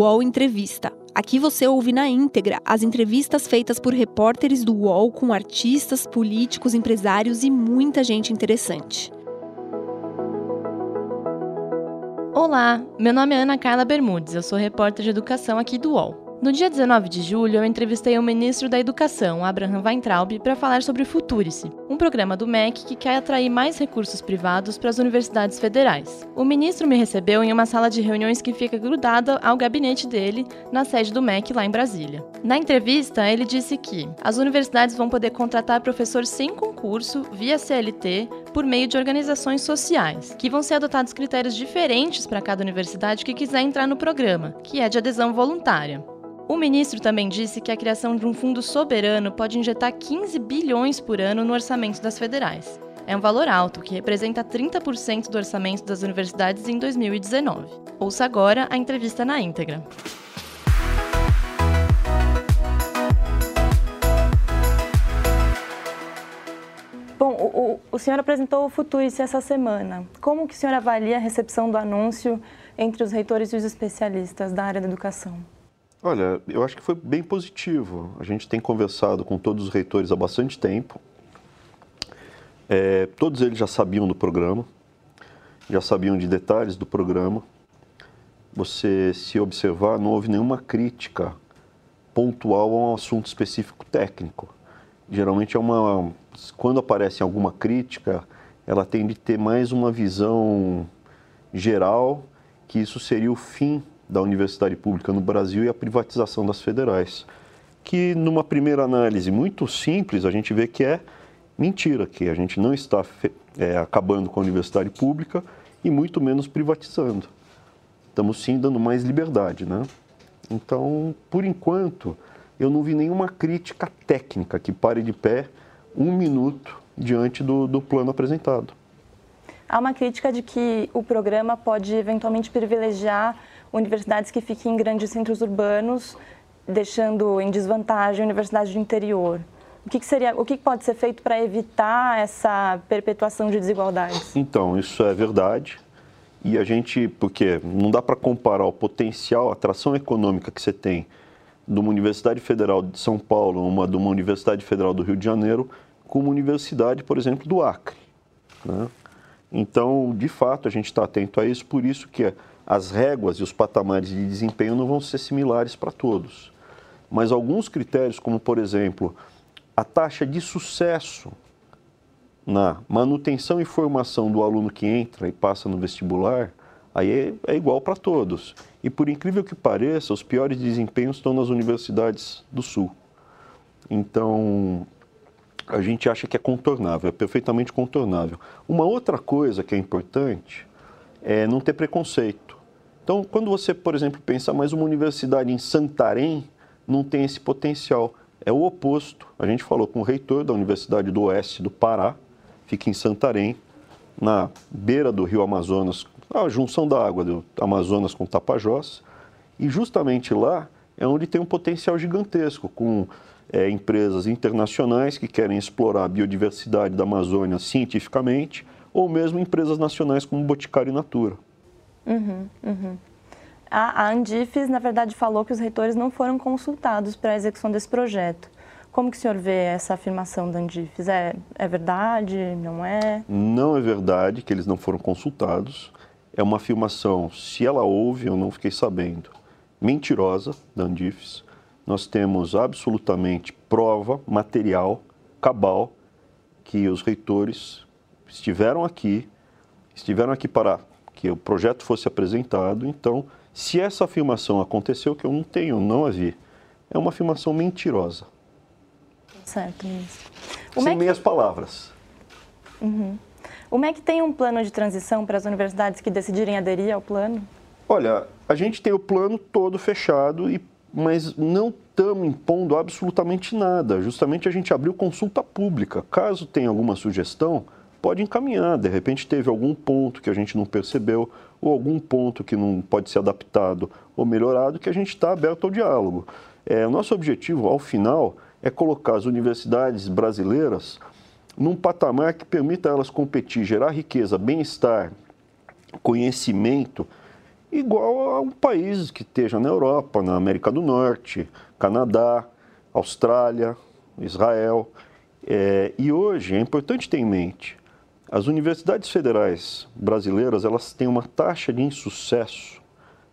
UOL Entrevista. Aqui você ouve na íntegra as entrevistas feitas por repórteres do UOL com artistas, políticos, empresários e muita gente interessante. Olá, meu nome é Ana Carla Bermudes, eu sou repórter de educação aqui do UOL. No dia 19 de julho, eu entrevistei o ministro da Educação, Abraham Weintraub, para falar sobre o Futurice, um programa do MEC que quer atrair mais recursos privados para as universidades federais. O ministro me recebeu em uma sala de reuniões que fica grudada ao gabinete dele, na sede do MEC lá em Brasília. Na entrevista, ele disse que as universidades vão poder contratar professores sem concurso, via CLT, por meio de organizações sociais, que vão ser adotados critérios diferentes para cada universidade que quiser entrar no programa, que é de adesão voluntária. O ministro também disse que a criação de um fundo soberano pode injetar 15 bilhões por ano no orçamento das federais. É um valor alto, que representa 30% do orçamento das universidades em 2019. Ouça agora a entrevista na íntegra. Bom, o, o, senhor apresentou o Futurice essa semana. Como que o senhor avalia a recepção do anúncio entre os reitores e os especialistas da área da educação? Olha, eu acho que foi bem positivo. A gente tem conversado com todos os reitores há bastante tempo. É, todos eles já sabiam do programa, já sabiam de detalhes do programa. Você, se observar, não houve nenhuma crítica pontual a um assunto específico técnico. Geralmente é uma. Quando aparece alguma crítica, ela tem de ter mais uma visão geral que isso seria o fim da universidade pública no Brasil e a privatização das federais. Que, numa primeira análise muito simples, a gente vê que é mentira, que a gente não está é, acabando com a universidade pública e muito menos privatizando. Estamos sim dando mais liberdade, né? Então, por enquanto, eu não vi nenhuma crítica técnica que pare de pé um minuto diante do, do plano apresentado. Há uma crítica de que o programa pode eventualmente privilegiar universidades que fiquem em grandes centros urbanos, deixando em desvantagem universidades do interior. O que, que seria, o que pode ser feito para evitar essa perpetuação de desigualdades? Então, isso é verdade. E a gente, porque não dá para comparar o potencial, a atração econômica que você tem de uma Universidade Federal de São Paulo, uma de uma Universidade Federal do Rio de Janeiro, com uma universidade, por exemplo, do Acre. Né? Então, de fato, a gente está atento a isso, por isso que as réguas e os patamares de desempenho não vão ser similares para todos. Mas alguns critérios, como por exemplo, a taxa de sucesso na manutenção e formação do aluno que entra e passa no vestibular, aí é, é igual para todos. E por incrível que pareça, os piores desempenhos estão nas universidades do Sul. Então, a gente acha que é contornável, é perfeitamente contornável. Uma outra coisa que é importante é não ter preconceito. Então, quando você, por exemplo, pensa mais uma universidade em Santarém, não tem esse potencial. É o oposto. A gente falou com o reitor da Universidade do Oeste do Pará, fica em Santarém, na beira do rio Amazonas, a junção da água do Amazonas com Tapajós, e justamente lá é onde tem um potencial gigantesco, com é, empresas internacionais que querem explorar a biodiversidade da Amazônia cientificamente, ou mesmo empresas nacionais como Boticário e Natura. Uhum, uhum. A, Andifes, na verdade, falou que os reitores não foram consultados para a execução desse projeto. Como que o senhor vê essa afirmação da Andifes? É, é verdade? Não é? Não é verdade que eles não foram consultados. É uma afirmação, se ela houve, eu não fiquei sabendo, mentirosa da Andifes. Nós temos absolutamente prova material, cabal, que os reitores estiveram aqui, estiveram aqui para que o projeto fosse apresentado. Então, se essa afirmação aconteceu, que eu não tenho, não a vi, é uma afirmação mentirosa. Certo, ministro. O Sem MEC... meias palavras. Uhum. O MEC tem um plano de transição para as universidades que decidirem aderir ao plano? Olha, a gente tem o plano todo fechado, e, mas não estamos impondo absolutamente nada. Justamente a gente abriu consulta pública. Caso tenha alguma sugestão, pode encaminhar. De repente teve algum ponto que a gente não percebeu, ou algum ponto que não pode ser adaptado ou melhorado, que a gente está aberto ao diálogo. É, o nosso objetivo, ao final, é colocar as universidades brasileiras num patamar que permita elas competir, gerar riqueza, bem-estar, conhecimento igual a um país que esteja na Europa, na América do Norte, Canadá, Austrália, Israel. É, e hoje é importante ter em mente, as universidades federais brasileiras elas têm uma taxa de insucesso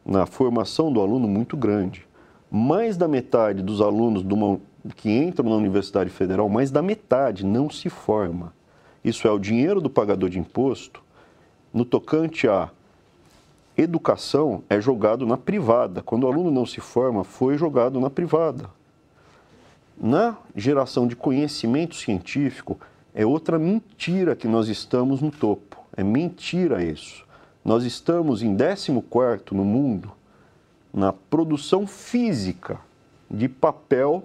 na formação do aluno muito grande. Mais da metade dos alunos uma, que entram na Universidade Federal, mais da metade não se forma. Isso é o dinheiro do pagador de imposto no tocante a educação é jogado na privada. Quando o aluno não se forma, foi jogado na privada. Na geração de conhecimento científico, é outra mentira que nós estamos no topo. É mentira isso. Nós estamos em 14 no mundo na produção física de papel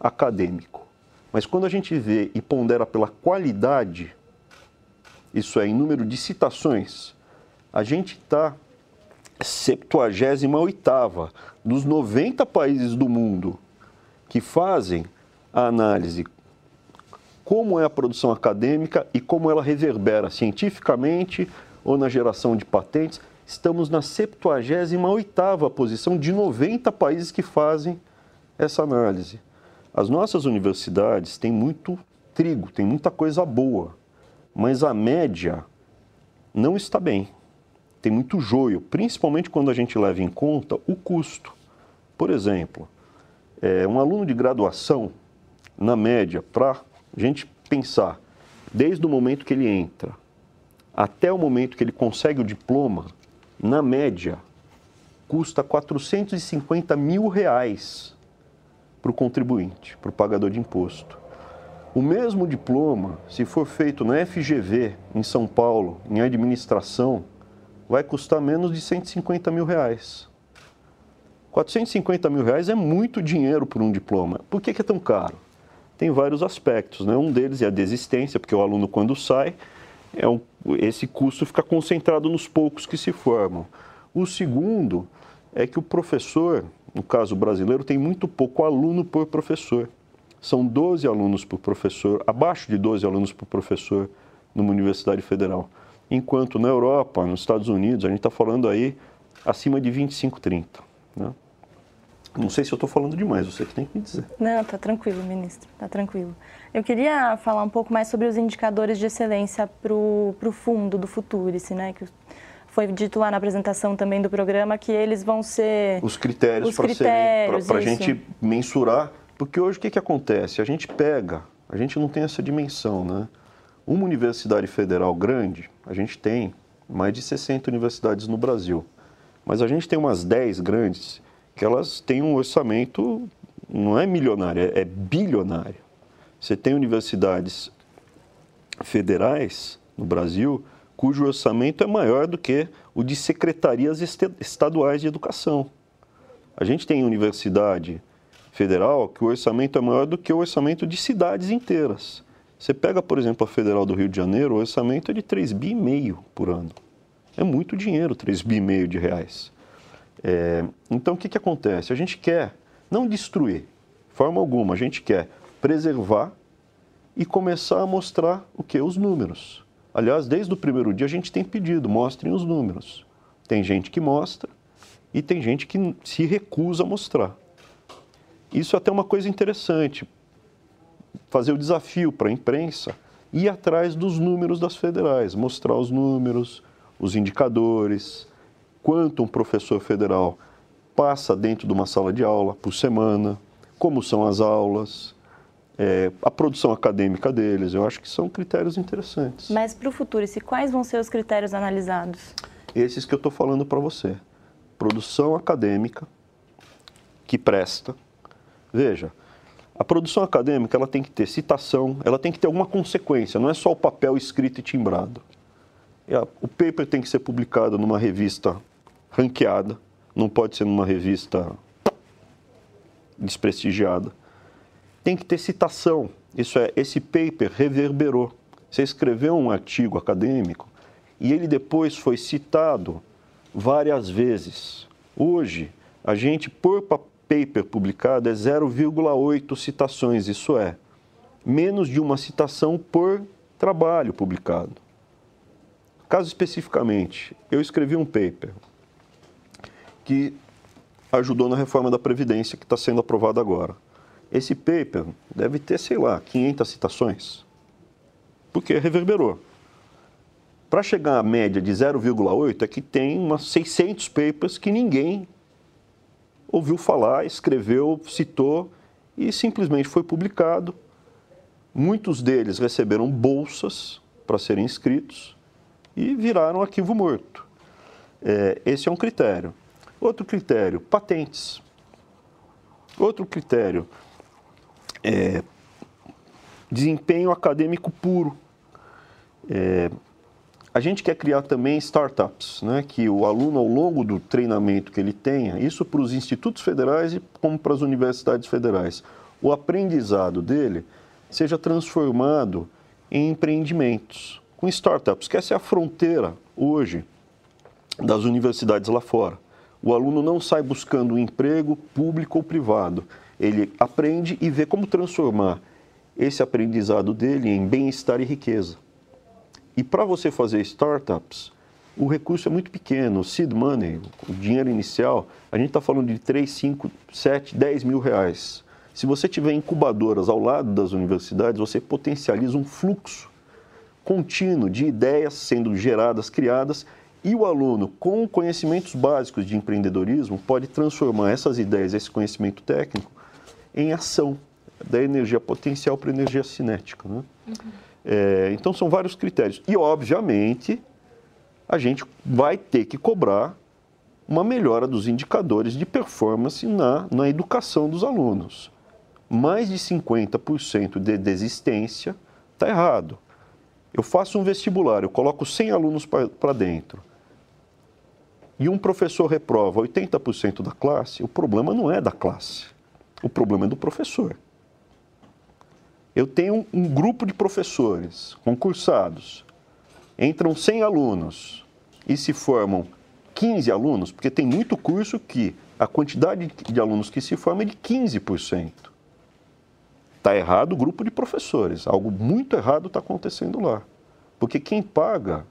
acadêmico. Mas quando a gente vê e pondera pela qualidade, isso é, em número de citações, a gente está 78 dos 90 países do mundo que fazem a análise como é a produção acadêmica e como ela reverbera cientificamente ou na geração de patentes, estamos na 78ª posição de 90 países que fazem essa análise. As nossas universidades têm muito trigo, tem muita coisa boa, mas a média não está bem tem muito joio, principalmente quando a gente leva em conta o custo. Por exemplo, é, um aluno de graduação, na média, para a gente pensar, desde o momento que ele entra até o momento que ele consegue o diploma, na média, custa 450 mil reais para o contribuinte, para o pagador de imposto. O mesmo diploma, se for feito na FGV, em São Paulo, em administração, vai custar menos de 150 mil reais. 450 mil reais é muito dinheiro por um diploma. Por que, que é tão caro? Tem vários aspectos. Né? Um deles é a desistência, porque o aluno, quando sai, é um, esse custo fica concentrado nos poucos que se formam. O segundo é que o professor, no caso brasileiro, tem muito pouco aluno por professor. São 12 alunos por professor, abaixo de 12 alunos por professor numa universidade federal enquanto na Europa, nos Estados Unidos, a gente está falando aí acima de 25, 30. Né? Não sei se eu estou falando demais, você que tem que me dizer. Não, está tranquilo, ministro, está tranquilo. Eu queria falar um pouco mais sobre os indicadores de excelência para o fundo do Futurice, né? Que foi dito lá na apresentação também do programa que eles vão ser... Os critérios para a gente mensurar, porque hoje o que, que acontece? A gente pega, a gente não tem essa dimensão, né? Uma universidade federal grande, a gente tem mais de 60 universidades no Brasil, mas a gente tem umas 10 grandes que elas têm um orçamento, não é milionário, é, é bilionário. Você tem universidades federais no Brasil cujo orçamento é maior do que o de secretarias estaduais de educação. A gente tem universidade federal que o orçamento é maior do que o orçamento de cidades inteiras. Você pega, por exemplo, a Federal do Rio de Janeiro, o orçamento é de 3 bi meio por ano. É muito dinheiro, 3 bi meio de reais. É, então, o que, que acontece? A gente quer não destruir, de forma alguma, a gente quer preservar e começar a mostrar o que? Os números. Aliás, desde o primeiro dia a gente tem pedido, mostrem os números. Tem gente que mostra e tem gente que se recusa a mostrar. Isso é até uma coisa interessante, fazer o desafio para a imprensa ir atrás dos números das federais, mostrar os números, os indicadores, quanto um professor federal passa dentro de uma sala de aula por semana, como são as aulas, é, a produção acadêmica deles. Eu acho que são critérios interessantes. Mas para o futuro, se quais vão ser os critérios analisados? Esses que eu estou falando para você. Produção acadêmica que presta. Veja, a produção acadêmica ela tem que ter citação, ela tem que ter alguma consequência, não é só o papel escrito e timbrado. O paper tem que ser publicado numa revista ranqueada, não pode ser numa revista desprestigiada. Tem que ter citação, isso é, esse paper reverberou. Você escreveu um artigo acadêmico e ele depois foi citado várias vezes. Hoje, a gente, por, paper publicado é 0,8 citações, isso é, menos de uma citação por trabalho publicado. Caso especificamente, eu escrevi um paper, que ajudou na reforma da Previdência que está sendo aprovada agora. Esse paper deve ter, sei lá, 500 citações, porque reverberou. Para chegar à média de 0,8 é que tem umas 600 papers que ninguém ouviu falar, escreveu, citou e simplesmente foi publicado. Muitos deles receberam bolsas para serem inscritos e viraram arquivo morto. É, esse é um critério. Outro critério, patentes. Outro critério, é, desempenho acadêmico puro. É, a gente quer criar também startups, né, que o aluno, ao longo do treinamento que ele tenha, isso para os institutos federais e como para as universidades federais, o aprendizado dele seja transformado em empreendimentos, com startups, que essa é a fronteira hoje das universidades lá fora. O aluno não sai buscando um emprego público ou privado. Ele aprende e vê como transformar esse aprendizado dele em bem-estar e riqueza. E para você fazer startups, o recurso é muito pequeno. O seed money, o dinheiro inicial, a gente está falando de 3, 5, 7, 10 mil reais. Se você tiver incubadoras ao lado das universidades, você potencializa um fluxo contínuo de ideias sendo geradas, criadas, e o aluno, com conhecimentos básicos de empreendedorismo, pode transformar essas ideias, esse conhecimento técnico, em ação da energia potencial para energia cinética. Né? Uhum. É, então, são vários critérios. E, obviamente, a gente vai ter que cobrar uma melhora dos indicadores de performance na, na educação dos alunos mais de 50% de desistência, está errado. Eu faço um vestibular, eu coloco 100 alunos para dentro e um professor reprova 80% da classe, o problema não é da classe, o problema é do professor. Eu tenho um grupo de professores concursados, entram 100 alunos e se formam 15 alunos, porque tem muito curso que a quantidade de alunos que se forma é de 15%. Está errado o grupo de professores. Algo muito errado está acontecendo lá. Porque quem paga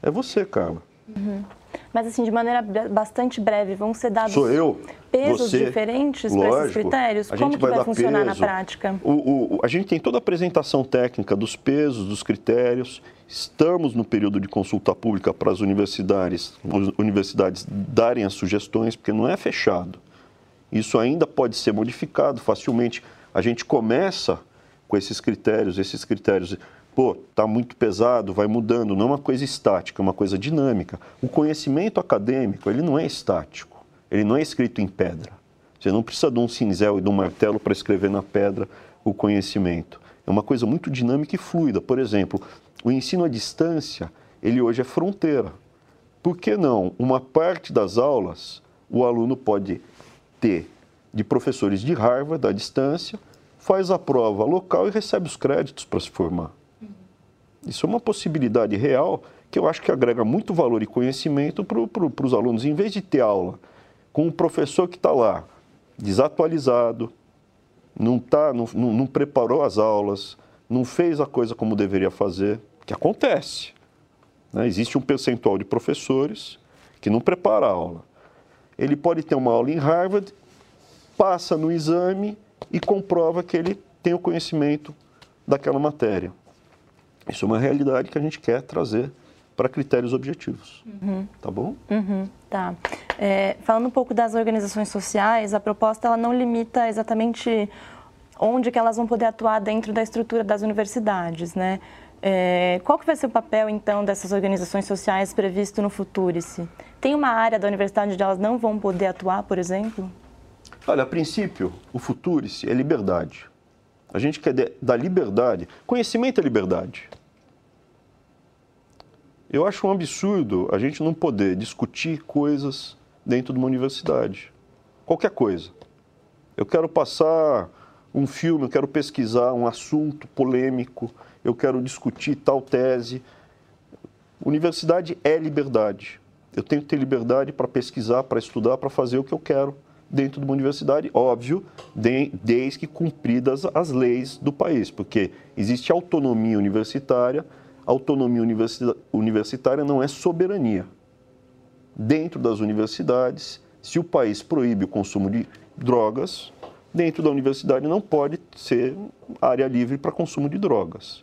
é você, Carla. Uhum. Mas, assim, de maneira bastante breve, vão ser dados Sou eu, pesos você, diferentes para esses critérios? Como que vai, vai funcionar peso. na prática? O, o, a gente tem toda a apresentação técnica dos pesos, dos critérios. Estamos no período de consulta pública para as universidades, as universidades darem as sugestões, porque não é fechado. Isso ainda pode ser modificado facilmente a gente começa com esses critérios, esses critérios, pô, tá muito pesado, vai mudando, não é uma coisa estática, é uma coisa dinâmica. O conhecimento acadêmico, ele não é estático, ele não é escrito em pedra. Você não precisa de um cinzel e de um martelo para escrever na pedra o conhecimento. É uma coisa muito dinâmica e fluida. Por exemplo, o ensino à distância, ele hoje é fronteira. Por que não? Uma parte das aulas o aluno pode ter de professores de Harvard à distância, faz a prova local e recebe os créditos para se formar. Isso é uma possibilidade real que eu acho que agrega muito valor e conhecimento para pro, os alunos. Em vez de ter aula com um professor que está lá, desatualizado, não, tá, não, não, não preparou as aulas, não fez a coisa como deveria fazer, que acontece. Né? Existe um percentual de professores que não prepara a aula. Ele pode ter uma aula em Harvard passa no exame e comprova que ele tem o conhecimento daquela matéria. Isso é uma realidade que a gente quer trazer para critérios objetivos. Uhum. Tá bom? Uhum. Tá. É, falando um pouco das organizações sociais, a proposta ela não limita exatamente onde que elas vão poder atuar dentro da estrutura das universidades, né? É, qual que vai ser o papel, então, dessas organizações sociais previsto no Futurice? Tem uma área da universidade onde elas não vão poder atuar, por exemplo? Olha, a princípio, o Futurice é liberdade. A gente quer dar liberdade. Conhecimento é liberdade. Eu acho um absurdo a gente não poder discutir coisas dentro de uma universidade. Qualquer coisa. Eu quero passar um filme, eu quero pesquisar um assunto polêmico, eu quero discutir tal tese. Universidade é liberdade. Eu tenho que ter liberdade para pesquisar, para estudar, para fazer o que eu quero dentro de uma universidade, óbvio, de, desde que cumpridas as leis do país, porque existe autonomia universitária, autonomia universitária não é soberania. Dentro das universidades Se o país proíbe o consumo de drogas, dentro da universidade não pode ser área livre para consumo de drogas.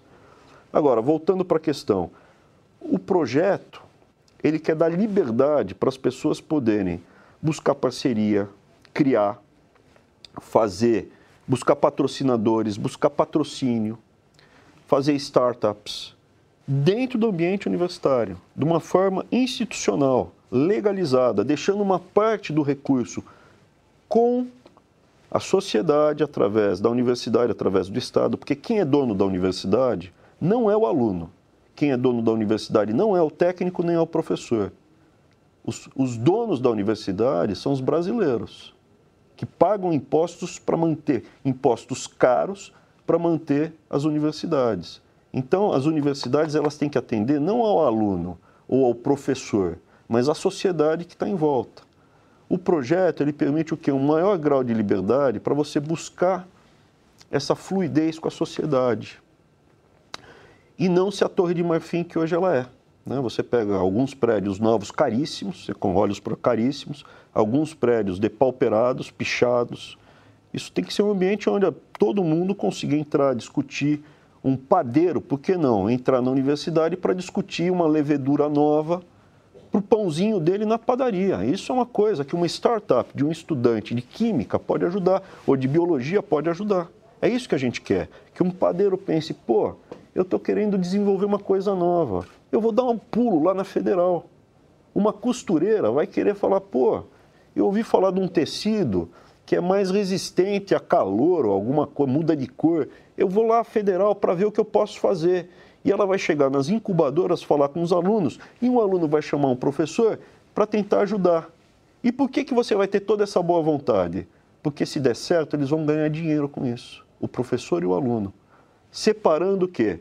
Agora, voltando para a questão, o projeto ele quer dar liberdade para as pessoas poderem buscar parceria, criar, fazer, buscar patrocinadores, buscar patrocínio, fazer startups dentro do ambiente universitário, de uma forma institucional, legalizada, deixando uma parte do recurso com a sociedade através da universidade, através do Estado, porque quem é dono da universidade não é o aluno. Quem é dono da universidade não é o técnico nem é o professor. Os, os donos da universidade são os brasileiros, que pagam impostos para manter, impostos caros para manter as universidades. Então, as universidades elas têm que atender não ao aluno ou ao professor, mas à sociedade que está em volta. O projeto ele permite o quê? Um maior grau de liberdade para você buscar essa fluidez com a sociedade. E não se a Torre de Marfim que hoje ela é. Né? Você pega alguns prédios novos caríssimos, com olhos para caríssimos, alguns prédios depauperados, pichados. Isso tem que ser um ambiente onde todo mundo consiga entrar, discutir um padeiro, por que não? Entrar na universidade para discutir uma levedura nova para o pãozinho dele na padaria. Isso é uma coisa que uma startup de um estudante de química pode ajudar, ou de biologia pode ajudar. É isso que a gente quer. Que um padeiro pense, pô, eu estou querendo desenvolver uma coisa nova. Eu vou dar um pulo lá na federal. Uma costureira vai querer falar, pô, eu ouvi falar de um tecido que é mais resistente a calor ou alguma coisa, muda de cor. Eu vou lá federal para ver o que eu posso fazer e ela vai chegar nas incubadoras, falar com os alunos, e um aluno vai chamar um professor para tentar ajudar. E por que, que você vai ter toda essa boa vontade? Porque se der certo, eles vão ganhar dinheiro com isso, o professor e o aluno. Separando o quê?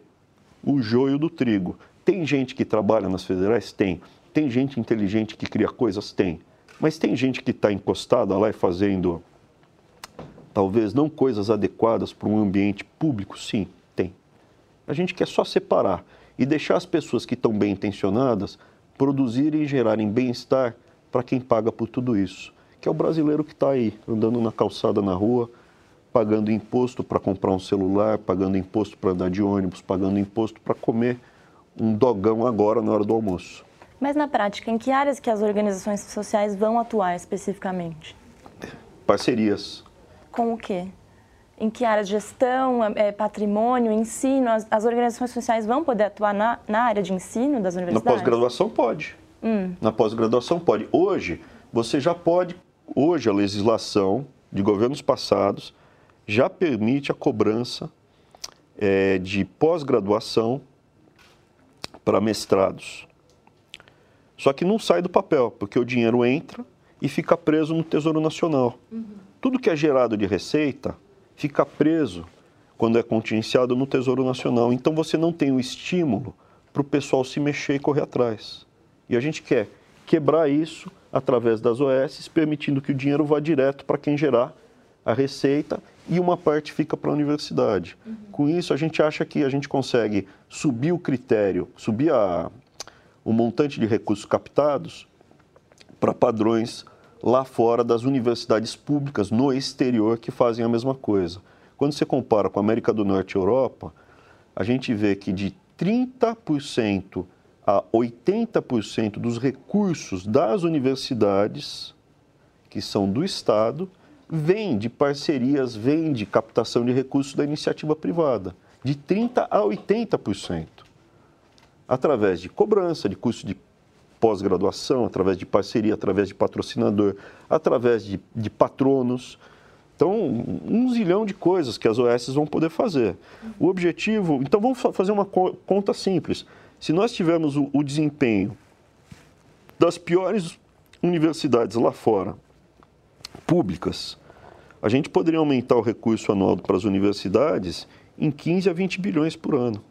O joio do trigo. Tem gente que trabalha nas federais? Tem. Tem gente inteligente que cria coisas? Tem. Mas tem gente que está encostada lá e fazendo, talvez não coisas adequadas para um ambiente público? Sim. A gente quer só separar e deixar as pessoas que estão bem intencionadas produzirem e gerarem bem-estar para quem paga por tudo isso, que é o brasileiro que está aí, andando na calçada na rua, pagando imposto para comprar um celular, pagando imposto para andar de ônibus, pagando imposto para comer um dogão agora na hora do almoço. Mas na prática, em que áreas que as organizações sociais vão atuar especificamente? Parcerias. Com o quê? em que áreas? Gestão, é, patrimônio, ensino? As, as, organizações sociais vão poder atuar na, na área de ensino das universidades? Na pós-graduação pode. Hum. Na pós-graduação pode. Hoje, você já pode, hoje a legislação de governos passados já permite a cobrança é, de pós-graduação para mestrados. Só que não sai do papel, porque o dinheiro entra e fica preso no Tesouro Nacional. Uhum. Tudo que é gerado de receita fica preso quando é contingenciado no Tesouro Nacional. Então você não tem o estímulo para o pessoal se mexer e correr atrás. E a gente quer quebrar isso através das OS, permitindo que o dinheiro vá direto para quem gerar a receita e uma parte fica para a universidade. Uhum. Com isso, a gente acha que a gente consegue subir o critério, subir a, o montante de recursos captados para padrões lá fora das universidades públicas no exterior que fazem a mesma coisa. Quando você compara com a América do Norte e Europa, a gente vê que de 30% a 80% dos recursos das universidades, que são do Estado, vem de parcerias, vem de captação de recursos da iniciativa privada, de 30% a 80%, através de cobrança de custo de pós-graduação, através de parceria, através de patrocinador, através de, de patronos. Então, um zilhão de coisas que as OS vão poder fazer. O objetivo. Então, vamos fazer uma conta simples. Se nós tivermos o, o desempenho das piores universidades lá fora, públicas, a gente poderia aumentar o recurso anual para as universidades em 15 a 20 bilhões por ano.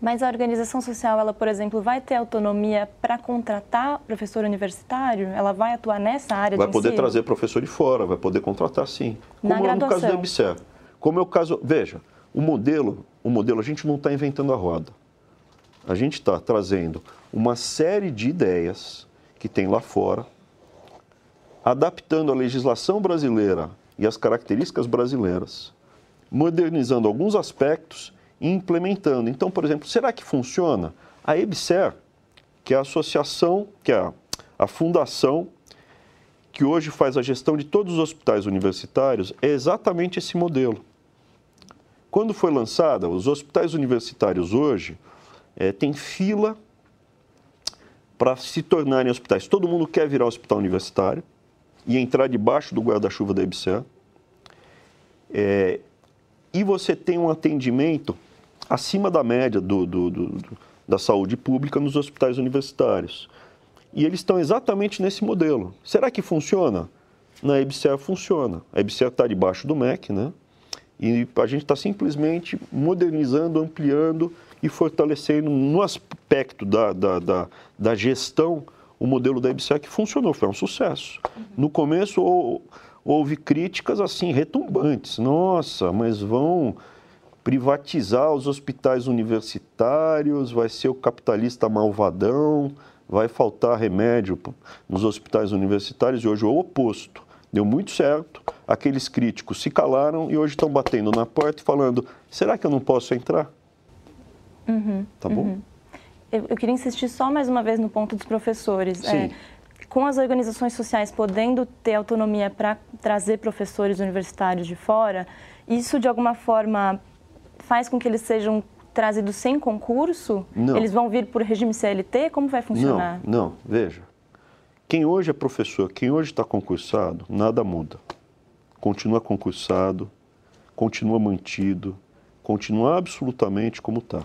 Mas a organização social, ela, por exemplo, vai ter autonomia para contratar professor universitário? Ela vai atuar nessa área vai de Vai poder trazer professor de fora, vai poder contratar sim. Como Na é no caso do EBSER. Como é o caso... Veja, o modelo, o modelo a gente não está inventando a roda. A gente está trazendo uma série de ideias que tem lá fora, adaptando a legislação brasileira e as características brasileiras, modernizando alguns aspectos e implementando. Então, por exemplo, será que funciona? A EBSER, que é a associação, que é a, fundação que hoje faz a gestão de todos os hospitais universitários, é exatamente esse modelo. Quando foi lançada, os hospitais universitários hoje é, têm fila para se tornarem hospitais. Todo mundo quer virar hospital universitário e entrar debaixo do guarda-chuva da EBSER. É, e você tem um atendimento acima da média do, do, do, da saúde pública nos hospitais universitários. E eles estão exatamente nesse modelo. Será que funciona? Na EBSER funciona. A EBSER está debaixo do MEC, né? E a gente está simplesmente modernizando, ampliando e fortalecendo no aspecto da, da, da, da gestão o modelo da que funcionou, foi um sucesso. Uhum. No começo houve críticas assim retumbantes. Nossa, mas vão privatizar os hospitais universitários, vai ser o capitalista malvadão, vai faltar remédio nos hospitais universitários e hoje é o oposto. Deu muito certo, aqueles críticos se calaram e hoje estão batendo na porta e falando: será que eu não posso entrar? Uhum, tá bom? Uhum. Eu, queria insistir só mais uma vez no ponto dos professores. É, com as organizações sociais podendo ter autonomia para trazer professores universitários de fora, isso de alguma forma faz com que eles sejam trazidos sem concurso? Não. Eles vão vir por regime CLT? Como vai funcionar? Não, não. Veja, quem hoje é professor, quem hoje está concursado, nada muda. Continua concursado, continua mantido, continua absolutamente como está.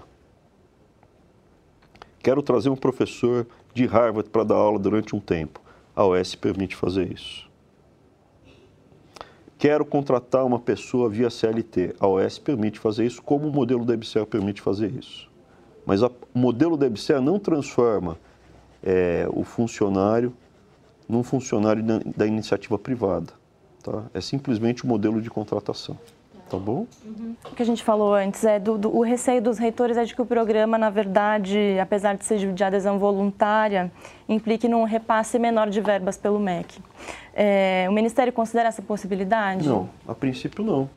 Quero trazer um professor de Harvard para dar aula durante um tempo. A OS permite fazer isso. Quero contratar uma pessoa via CLT. A OS permite fazer isso, como o modelo da EBSER permite fazer isso. Mas o modelo da EBSER não transforma é, o funcionário num funcionário da, da iniciativa privada. Tá? É simplesmente o um modelo de contratação. Tá bom? Uhum. O que a gente falou antes é do, do, o receio dos reitores é de que o programa, na verdade, apesar de ser de adesão voluntária, implique num repasse menor de verbas pelo MEC. É, o Ministério considera essa possibilidade? Não, a princípio não.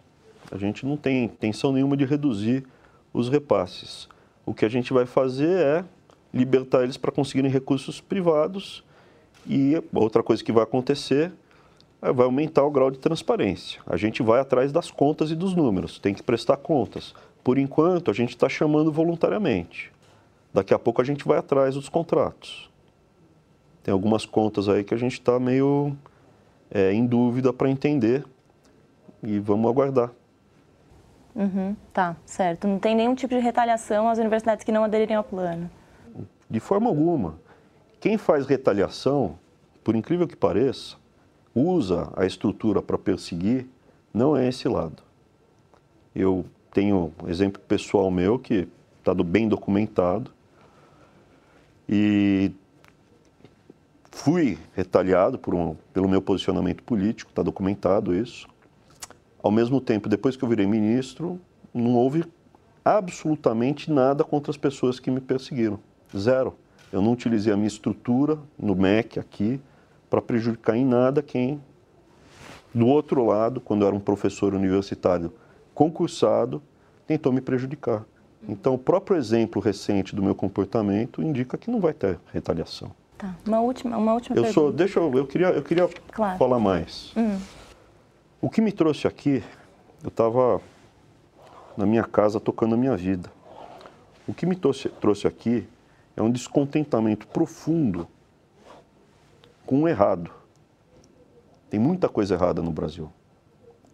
A gente não tem intenção nenhuma de reduzir os repasses. O que a gente vai fazer é libertar eles para conseguirem recursos privados e outra coisa que vai acontecer vai aumentar o grau de transparência. A gente vai atrás das contas e dos números, tem que prestar contas. Por enquanto, a gente está chamando voluntariamente. Daqui a pouco a gente vai atrás dos contratos. Tem algumas contas aí que a gente está meio é, em dúvida para entender e vamos aguardar. Uhum, tá, certo. Não tem nenhum tipo de retaliação às universidades que não aderirem ao plano? De forma alguma. Quem faz retaliação, por incrível que pareça, usa a estrutura para perseguir, não é esse lado. Eu tenho um exemplo pessoal meu que está bem documentado e fui retaliado um, pelo meu posicionamento político, está documentado isso. Ao mesmo tempo, depois que eu virei ministro, não houve absolutamente nada contra as pessoas que me perseguiram. Zero. Eu não utilizei a minha estrutura no MEC aqui, para prejudicar em nada quem, do outro lado, quando eu era um professor universitário concursado, tentou me prejudicar. Então, o próprio exemplo recente do meu comportamento indica que não vai ter retaliação. Tá. Uma última, uma última eu pergunta. Sou, deixa eu, eu queria, eu queria claro. falar mais. Hum. O que me trouxe aqui, eu estava na minha casa tocando a minha vida. O que me trouxe, trouxe aqui é um descontentamento profundo com o errado. Tem muita coisa errada no Brasil.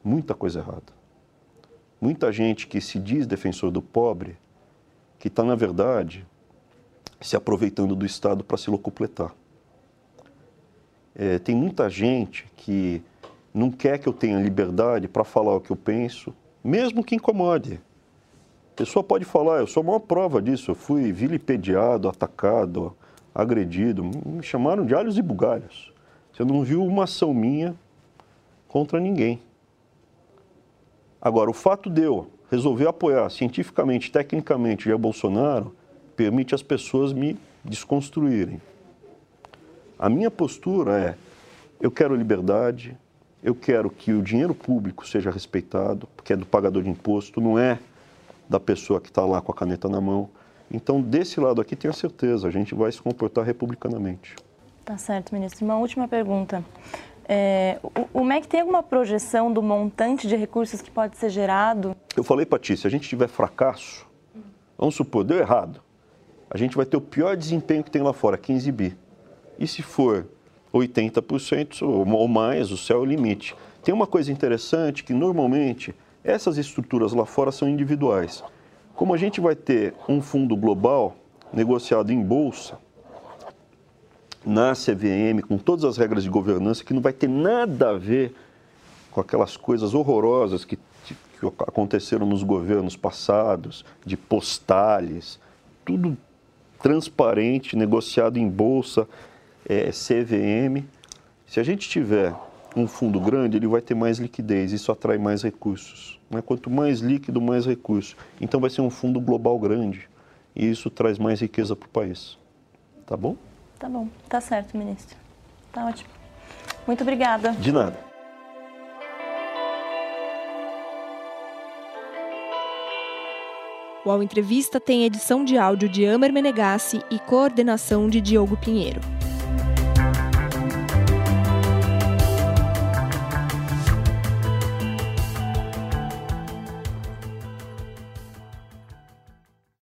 Muita coisa errada. Muita gente que se diz defensor do pobre, que está, na verdade, se aproveitando do Estado para se locupletar. É, tem muita gente que não quer que eu tenha liberdade para falar o que eu penso, mesmo que incomode. A pessoa pode falar, eu sou a maior prova disso, eu fui vilipendiado, atacado, agredido, me chamaram de alhos e bugalhos. Você não viu uma ação minha contra ninguém. Agora, o fato de eu resolver apoiar cientificamente, tecnicamente Jair Bolsonaro, permite as pessoas me desconstruírem. A minha postura é: eu quero liberdade, eu quero que o dinheiro público seja respeitado, porque é do pagador de imposto, não é da pessoa que está lá com a caneta na mão. Então, desse lado aqui, tenho certeza, a gente vai se comportar republicanamente. Tá certo, ministro. Uma última pergunta. É, o, o, MEC tem alguma projeção do montante de recursos que pode ser gerado? Eu falei para ti, se a gente tiver fracasso, vamos supor, deu errado, a gente vai ter o pior desempenho que tem lá fora, 15 bi. E se for 80% ou mais, o céu é o limite. Tem uma coisa interessante que normalmente essas estruturas lá fora são individuais. Como a gente vai ter um fundo global negociado em bolsa, na CVM, com todas as regras de governança, que não vai ter nada a ver com aquelas coisas horrorosas que, que aconteceram nos governos passados, de postales, tudo transparente, negociado em bolsa, é, CVM. Se a gente tiver um fundo grande, ele vai ter mais liquidez, isso atrai mais recursos. Né? Quanto mais líquido, mais recurso. Então vai ser um fundo global grande e isso traz mais riqueza para o país. Tá bom? Tá bom, tá certo, ministro. Tá ótimo. Muito obrigada. De nada. O Ao Entrevista tem edição de áudio de Amer Menegassi e coordenação de Diogo Pinheiro.